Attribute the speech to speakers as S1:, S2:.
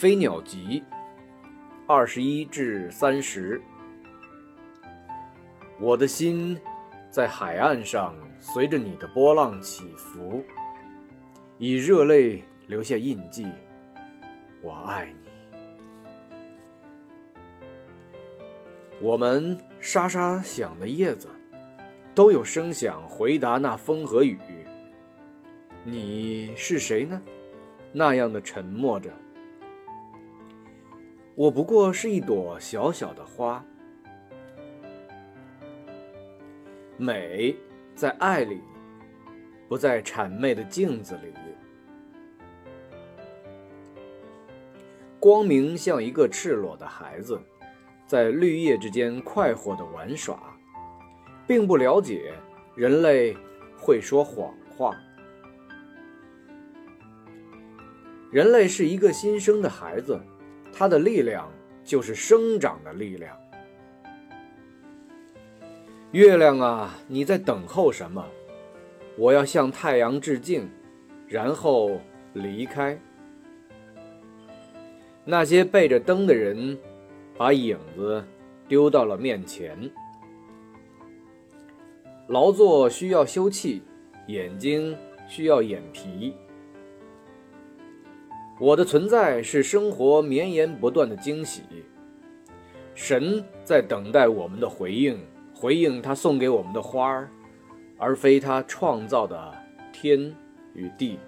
S1: 飞鸟集，二十一至三十。我的心在海岸上随着你的波浪起伏，以热泪留下印记。我爱你。我们沙沙响的叶子，都有声响回答那风和雨。你是谁呢？那样的沉默着。我不过是一朵小小的花，美在爱里，不在谄媚的镜子里。光明像一个赤裸的孩子，在绿叶之间快活的玩耍，并不了解人类会说谎话。人类是一个新生的孩子。它的力量就是生长的力量。月亮啊，你在等候什么？我要向太阳致敬，然后离开。那些背着灯的人，把影子丢到了面前。劳作需要休憩，眼睛需要眼皮。我的存在是生活绵延不断的惊喜。神在等待我们的回应，回应他送给我们的花儿，而非他创造的天与地。